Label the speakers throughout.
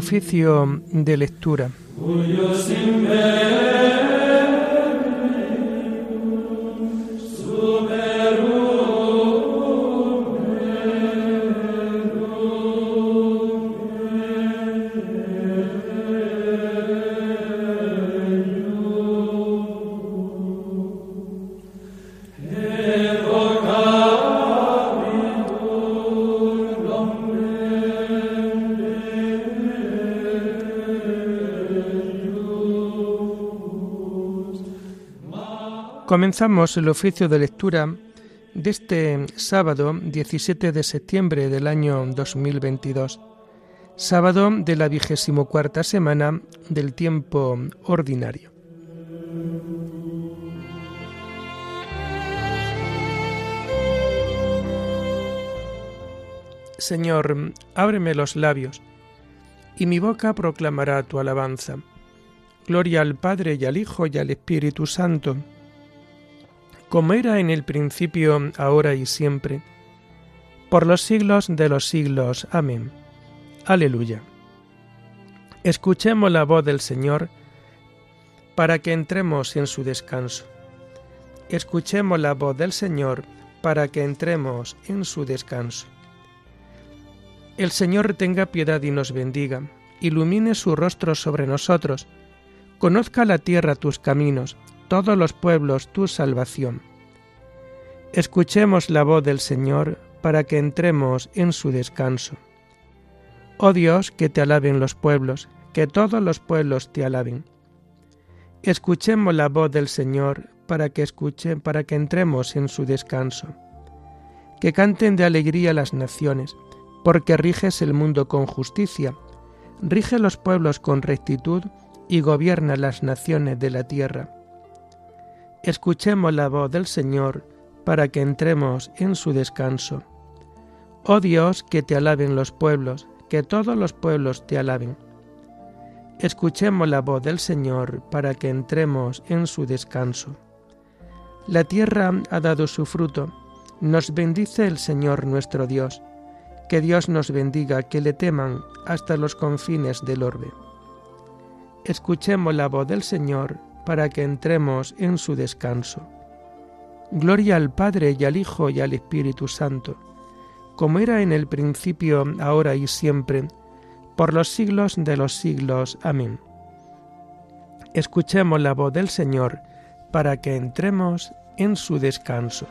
Speaker 1: Oficio de lectura. Comenzamos el oficio de lectura de este sábado 17 de septiembre del año 2022, sábado de la vigésimo cuarta semana del tiempo ordinario. Señor, ábreme los labios, y mi boca proclamará tu alabanza. Gloria al Padre y al Hijo y al Espíritu Santo como era en el principio, ahora y siempre, por los siglos de los siglos. Amén. Aleluya. Escuchemos la voz del Señor para que entremos en su descanso. Escuchemos la voz del Señor para que entremos en su descanso. El Señor tenga piedad y nos bendiga, ilumine su rostro sobre nosotros, conozca la tierra tus caminos, todos los pueblos tu salvación. Escuchemos la voz del Señor para que entremos en su descanso. Oh Dios, que te alaben los pueblos, que todos los pueblos te alaben. Escuchemos la voz del Señor para que escuchen, para que entremos en su descanso. Que canten de alegría las naciones, porque riges el mundo con justicia, rige los pueblos con rectitud y gobierna las naciones de la tierra. Escuchemos la voz del Señor para que entremos en su descanso. Oh Dios, que te alaben los pueblos, que todos los pueblos te alaben. Escuchemos la voz del Señor para que entremos en su descanso. La tierra ha dado su fruto, nos bendice el Señor nuestro Dios. Que Dios nos bendiga, que le teman hasta los confines del orbe. Escuchemos la voz del Señor para que entremos en su descanso. Gloria al Padre y al Hijo y al Espíritu Santo, como era en el principio, ahora y siempre, por los siglos de los siglos. Amén. Escuchemos la voz del Señor para que entremos en su descanso.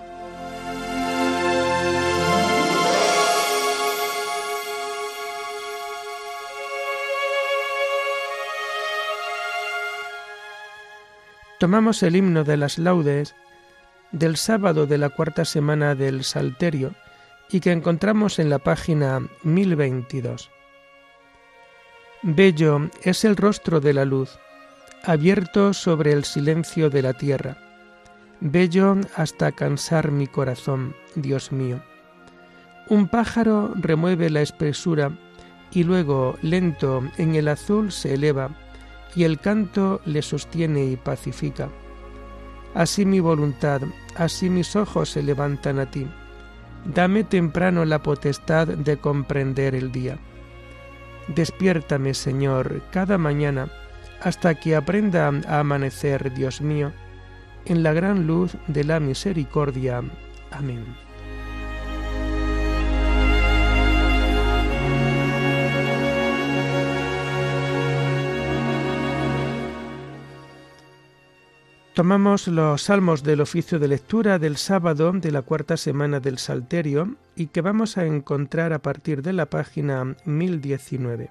Speaker 1: Tomamos el himno de las laudes del sábado de la cuarta semana del Salterio y que encontramos en la página 1022. Bello es el rostro de la luz, abierto sobre el silencio de la tierra. Bello hasta cansar mi corazón, Dios mío. Un pájaro remueve la espesura y luego, lento, en el azul se eleva, y el canto le sostiene y pacifica Así mi voluntad, así mis ojos se levantan a ti. Dame temprano la potestad de comprender el día. Despiértame, Señor, cada mañana, hasta que aprenda a amanecer, Dios mío, en la gran luz de la misericordia. Amén. Tomamos los salmos del oficio de lectura del sábado de la cuarta semana del Salterio y que vamos a encontrar a partir de la página 1019.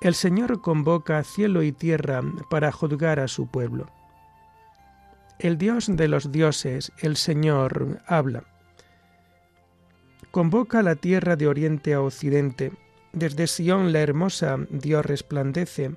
Speaker 1: El Señor convoca cielo y tierra para juzgar a su pueblo. El Dios de los dioses, el Señor, habla. Convoca la tierra de oriente a occidente, desde Sión la hermosa Dios resplandece,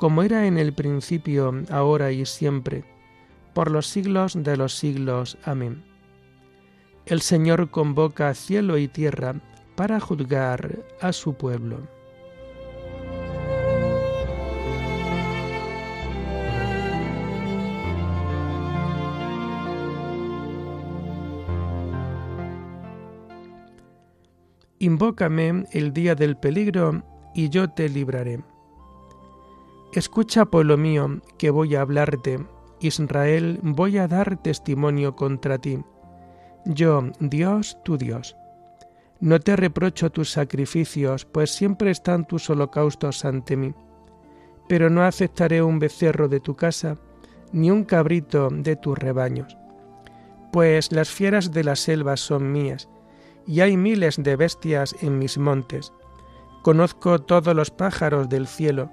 Speaker 1: como era en el principio, ahora y siempre, por los siglos de los siglos. Amén. El Señor convoca cielo y tierra para juzgar a su pueblo. Invócame el día del peligro y yo te libraré. Escucha, pueblo mío, que voy a hablarte. Israel, voy a dar testimonio contra ti. Yo, Dios, tu Dios. No te reprocho tus sacrificios, pues siempre están tus holocaustos ante mí. Pero no aceptaré un becerro de tu casa, ni un cabrito de tus rebaños. Pues las fieras de la selva son mías, y hay miles de bestias en mis montes. Conozco todos los pájaros del cielo,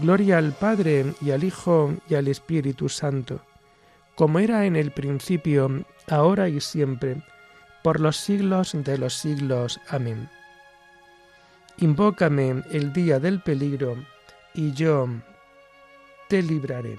Speaker 1: Gloria al Padre y al Hijo y al Espíritu Santo, como era en el principio, ahora y siempre, por los siglos de los siglos. Amén. Invócame el día del peligro, y yo te libraré.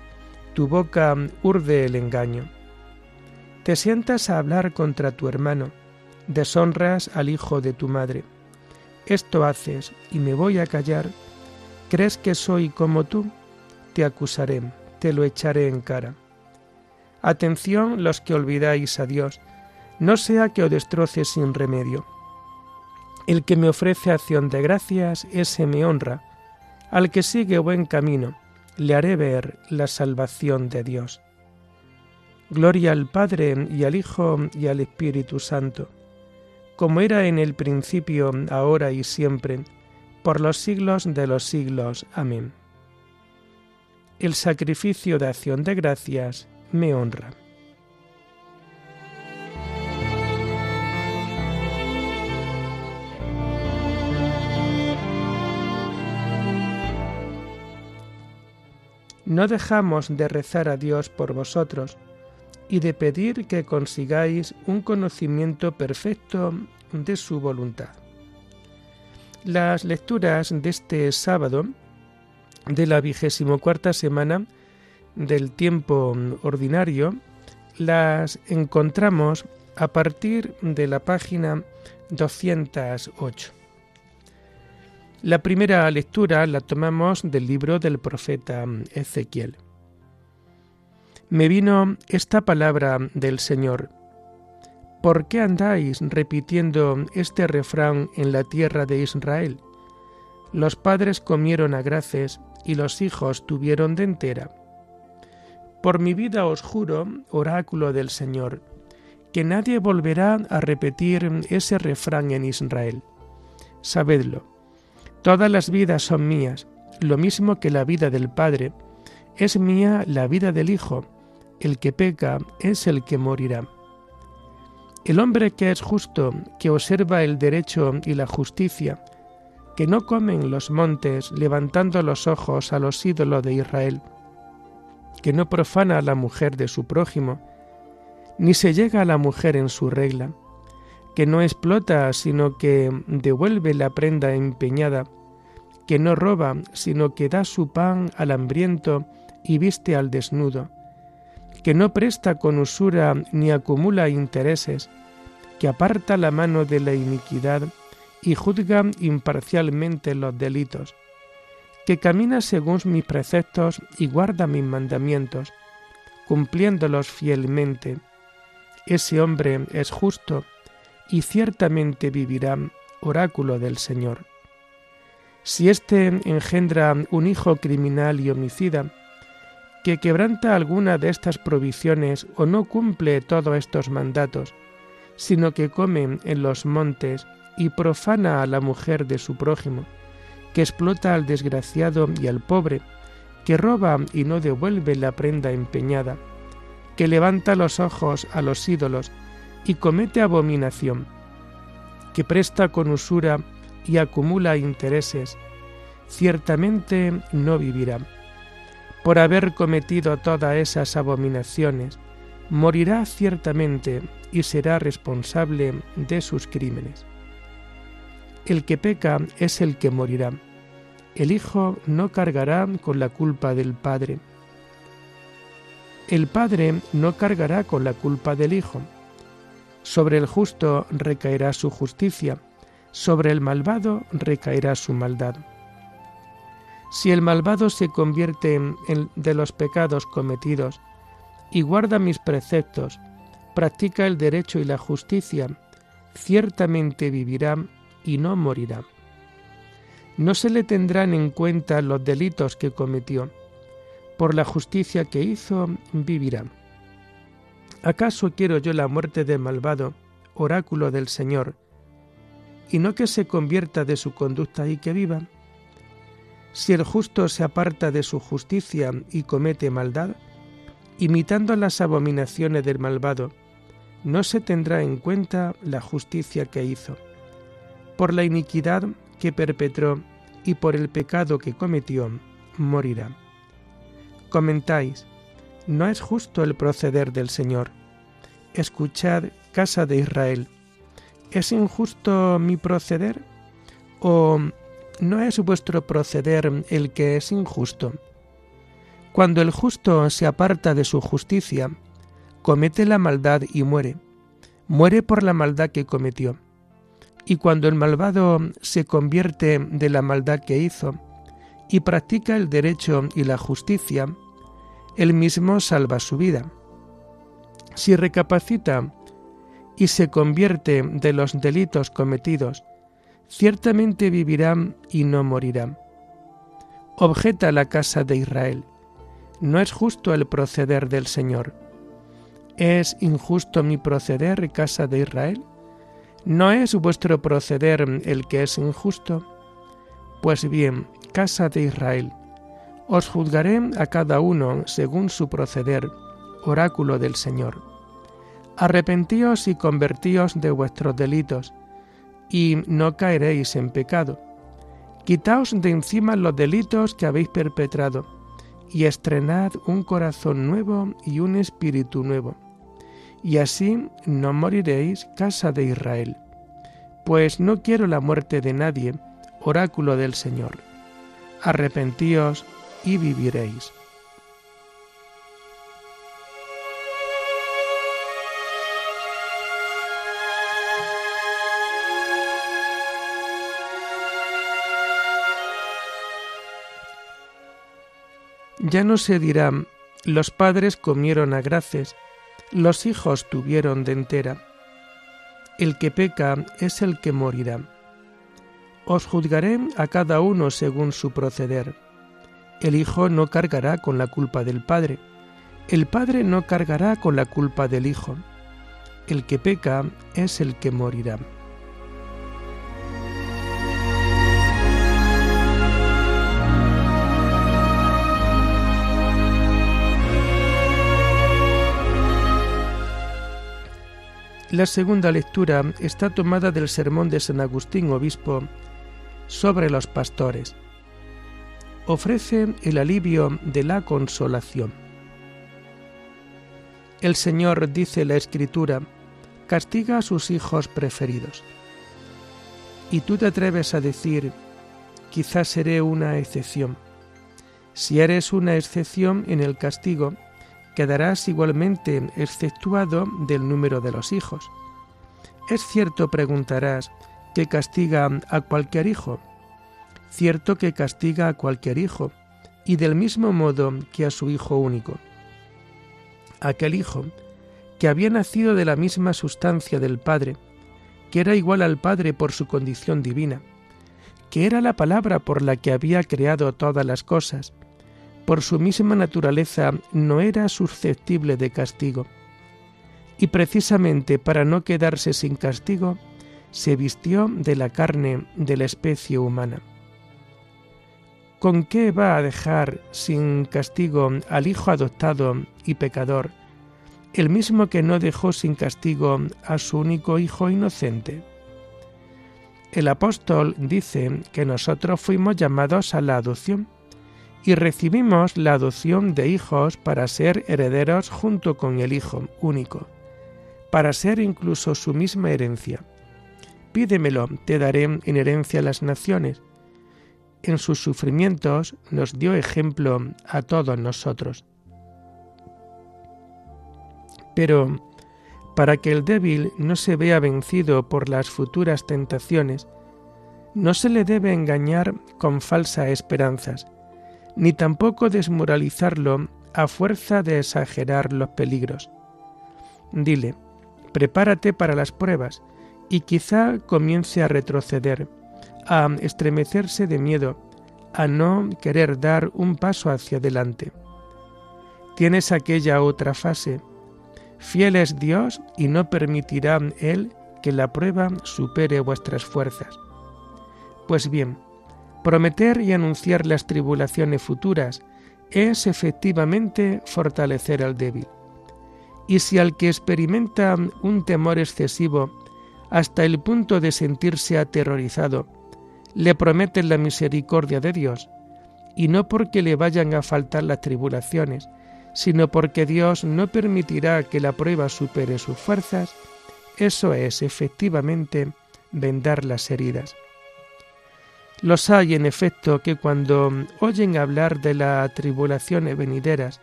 Speaker 1: tu boca urde el engaño. Te sientas a hablar contra tu hermano, deshonras al hijo de tu madre. Esto haces y me voy a callar. ¿Crees que soy como tú? Te acusaré, te lo echaré en cara. Atención los que olvidáis a Dios, no sea que os destroce sin remedio. El que me ofrece acción de gracias, ese me honra. Al que sigue buen camino, le haré ver la salvación de Dios. Gloria al Padre y al Hijo y al Espíritu Santo, como era en el principio, ahora y siempre, por los siglos de los siglos. Amén. El sacrificio de acción de gracias me honra. No dejamos de rezar a Dios por vosotros y de pedir que consigáis un conocimiento perfecto de su voluntad. Las lecturas de este sábado de la vigésimo cuarta semana del tiempo ordinario las encontramos a partir de la página 208. La primera lectura la tomamos del libro del profeta Ezequiel. Me vino esta palabra del Señor. ¿Por qué andáis repitiendo este refrán en la tierra de Israel? Los padres comieron a graces y los hijos tuvieron de entera. Por mi vida os juro, oráculo del Señor, que nadie volverá a repetir ese refrán en Israel. Sabedlo, Todas las vidas son mías, lo mismo que la vida del Padre. Es mía la vida del Hijo. El que peca es el que morirá. El hombre que es justo, que observa el derecho y la justicia, que no come en los montes levantando los ojos a los ídolos de Israel, que no profana a la mujer de su prójimo, ni se llega a la mujer en su regla, que no explota, sino que devuelve la prenda empeñada, que no roba, sino que da su pan al hambriento y viste al desnudo, que no presta con usura ni acumula intereses, que aparta la mano de la iniquidad y juzga imparcialmente los delitos, que camina según mis preceptos y guarda mis mandamientos, cumpliéndolos fielmente. Ese hombre es justo y ciertamente vivirá, oráculo del Señor. Si éste engendra un hijo criminal y homicida, que quebranta alguna de estas provisiones o no cumple todos estos mandatos, sino que come en los montes y profana a la mujer de su prójimo, que explota al desgraciado y al pobre, que roba y no devuelve la prenda empeñada, que levanta los ojos a los ídolos y comete abominación, que presta con usura y acumula intereses, ciertamente no vivirá. Por haber cometido todas esas abominaciones, morirá ciertamente y será responsable de sus crímenes. El que peca es el que morirá. El Hijo no cargará con la culpa del Padre. El Padre no cargará con la culpa del Hijo. Sobre el justo recaerá su justicia, sobre el malvado recaerá su maldad. Si el malvado se convierte en de los pecados cometidos y guarda mis preceptos, practica el derecho y la justicia, ciertamente vivirá y no morirá. No se le tendrán en cuenta los delitos que cometió. Por la justicia que hizo, vivirá. ¿Acaso quiero yo la muerte del malvado, oráculo del Señor, y no que se convierta de su conducta y que viva? Si el justo se aparta de su justicia y comete maldad, imitando las abominaciones del malvado, no se tendrá en cuenta la justicia que hizo. Por la iniquidad que perpetró y por el pecado que cometió, morirá. Comentáis, no es justo el proceder del Señor. Escuchad, casa de Israel, ¿es injusto mi proceder? ¿O no es vuestro proceder el que es injusto? Cuando el justo se aparta de su justicia, comete la maldad y muere. Muere por la maldad que cometió. Y cuando el malvado se convierte de la maldad que hizo y practica el derecho y la justicia, él mismo salva su vida. Si recapacita y se convierte de los delitos cometidos, ciertamente vivirá y no morirá. Objeta la casa de Israel no es justo el proceder del Señor. ¿Es injusto mi proceder, casa de Israel? ¿No es vuestro proceder el que es injusto? Pues bien, casa de Israel, os juzgaré a cada uno según su proceder, oráculo del Señor. Arrepentíos y convertíos de vuestros delitos, y no caeréis en pecado. Quitaos de encima los delitos que habéis perpetrado y estrenad un corazón nuevo y un espíritu nuevo. Y así no moriréis, casa de Israel. Pues no quiero la muerte de nadie, oráculo del Señor. Arrepentíos y viviréis. Ya no se dirá, los padres comieron a graces, los hijos tuvieron de entera. El que peca es el que morirá. Os juzgaré a cada uno según su proceder. El hijo no cargará con la culpa del padre, el padre no cargará con la culpa del hijo. El que peca es el que morirá. La segunda lectura está tomada del sermón de San Agustín, obispo, sobre los pastores. Ofrece el alivio de la consolación. El Señor, dice la Escritura, castiga a sus hijos preferidos. Y tú te atreves a decir, quizás seré una excepción. Si eres una excepción en el castigo, quedarás igualmente exceptuado del número de los hijos. Es cierto, preguntarás, que castiga a cualquier hijo. Cierto que castiga a cualquier hijo, y del mismo modo que a su hijo único. Aquel hijo, que había nacido de la misma sustancia del Padre, que era igual al Padre por su condición divina, que era la palabra por la que había creado todas las cosas, por su misma naturaleza no era susceptible de castigo. Y precisamente para no quedarse sin castigo, se vistió de la carne de la especie humana. ¿Con qué va a dejar sin castigo al hijo adoptado y pecador, el mismo que no dejó sin castigo a su único hijo inocente? El apóstol dice que nosotros fuimos llamados a la adopción y recibimos la adopción de hijos para ser herederos junto con el Hijo único, para ser incluso su misma herencia. Pídemelo, te daré en herencia las naciones. En sus sufrimientos nos dio ejemplo a todos nosotros. Pero, para que el débil no se vea vencido por las futuras tentaciones, no se le debe engañar con falsas esperanzas, ni tampoco desmoralizarlo a fuerza de exagerar los peligros. Dile, prepárate para las pruebas, y quizá comience a retroceder, a estremecerse de miedo, a no querer dar un paso hacia adelante. Tienes aquella otra fase. Fiel es Dios y no permitirá Él que la prueba supere vuestras fuerzas. Pues bien, Prometer y anunciar las tribulaciones futuras es efectivamente fortalecer al débil. Y si al que experimenta un temor excesivo hasta el punto de sentirse aterrorizado, le prometen la misericordia de Dios, y no porque le vayan a faltar las tribulaciones, sino porque Dios no permitirá que la prueba supere sus fuerzas, eso es efectivamente vendar las heridas. Los hay, en efecto, que cuando oyen hablar de las tribulaciones venideras,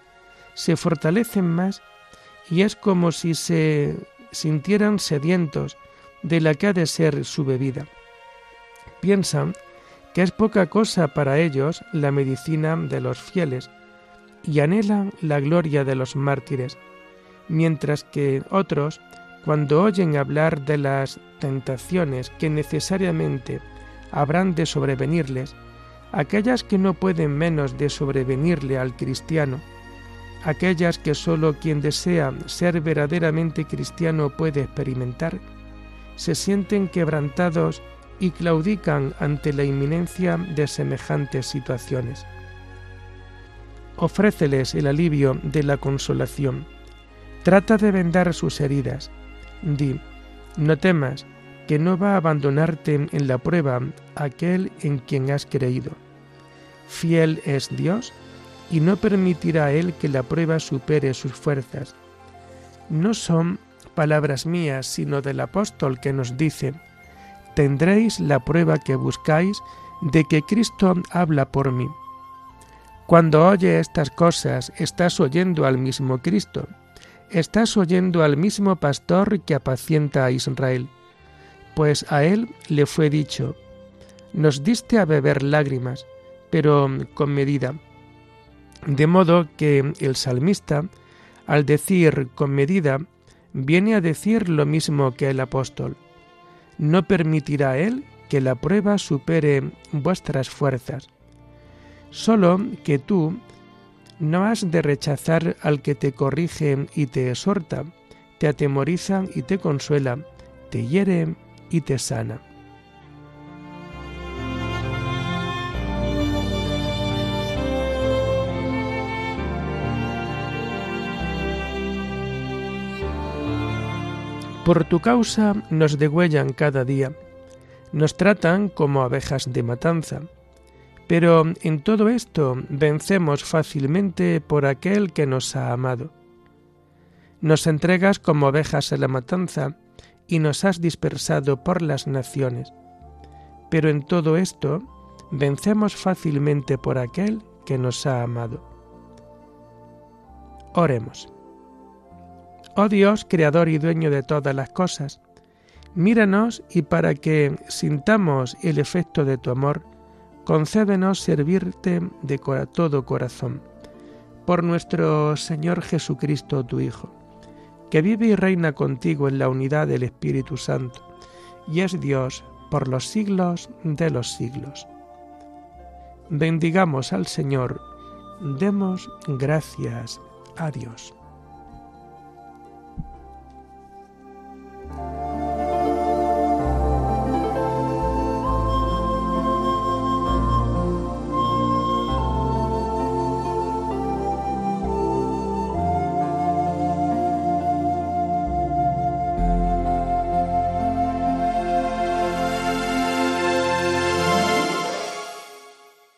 Speaker 1: se fortalecen más y es como si se sintieran sedientos de la que ha de ser su bebida. Piensan que es poca cosa para ellos la medicina de los fieles y anhelan la gloria de los mártires, mientras que otros, cuando oyen hablar de las tentaciones que necesariamente habrán de sobrevenirles, aquellas que no pueden menos de sobrevenirle al cristiano, aquellas que sólo quien desea ser verdaderamente cristiano puede experimentar, se sienten quebrantados y claudican ante la inminencia de semejantes situaciones. Ofréceles el alivio de la consolación. Trata de vendar sus heridas. Di, no temas, que no va a abandonarte en la prueba aquel en quien has creído. Fiel es Dios y no permitirá Él que la prueba supere sus fuerzas. No son palabras mías, sino del apóstol que nos dice, tendréis la prueba que buscáis de que Cristo habla por mí. Cuando oye estas cosas, estás oyendo al mismo Cristo, estás oyendo al mismo pastor que apacienta a Israel pues a él le fue dicho, nos diste a beber lágrimas, pero con medida. De modo que el salmista, al decir con medida, viene a decir lo mismo que el apóstol. No permitirá él que la prueba supere vuestras fuerzas. Solo que tú no has de rechazar al que te corrige y te exhorta, te atemoriza y te consuela, te hiere y te sana. Por tu causa nos degüellan cada día, nos tratan como abejas de matanza, pero en todo esto vencemos fácilmente por aquel que nos ha amado. Nos entregas como abejas a la matanza, y nos has dispersado por las naciones. Pero en todo esto vencemos fácilmente por aquel que nos ha amado. Oremos. Oh Dios, creador y dueño de todas las cosas, míranos y para que sintamos el efecto de tu amor, concédenos servirte de todo corazón. Por nuestro Señor Jesucristo, tu Hijo, que vive y reina contigo en la unidad del Espíritu Santo, y es Dios por los siglos de los siglos. Bendigamos al Señor, demos gracias a Dios.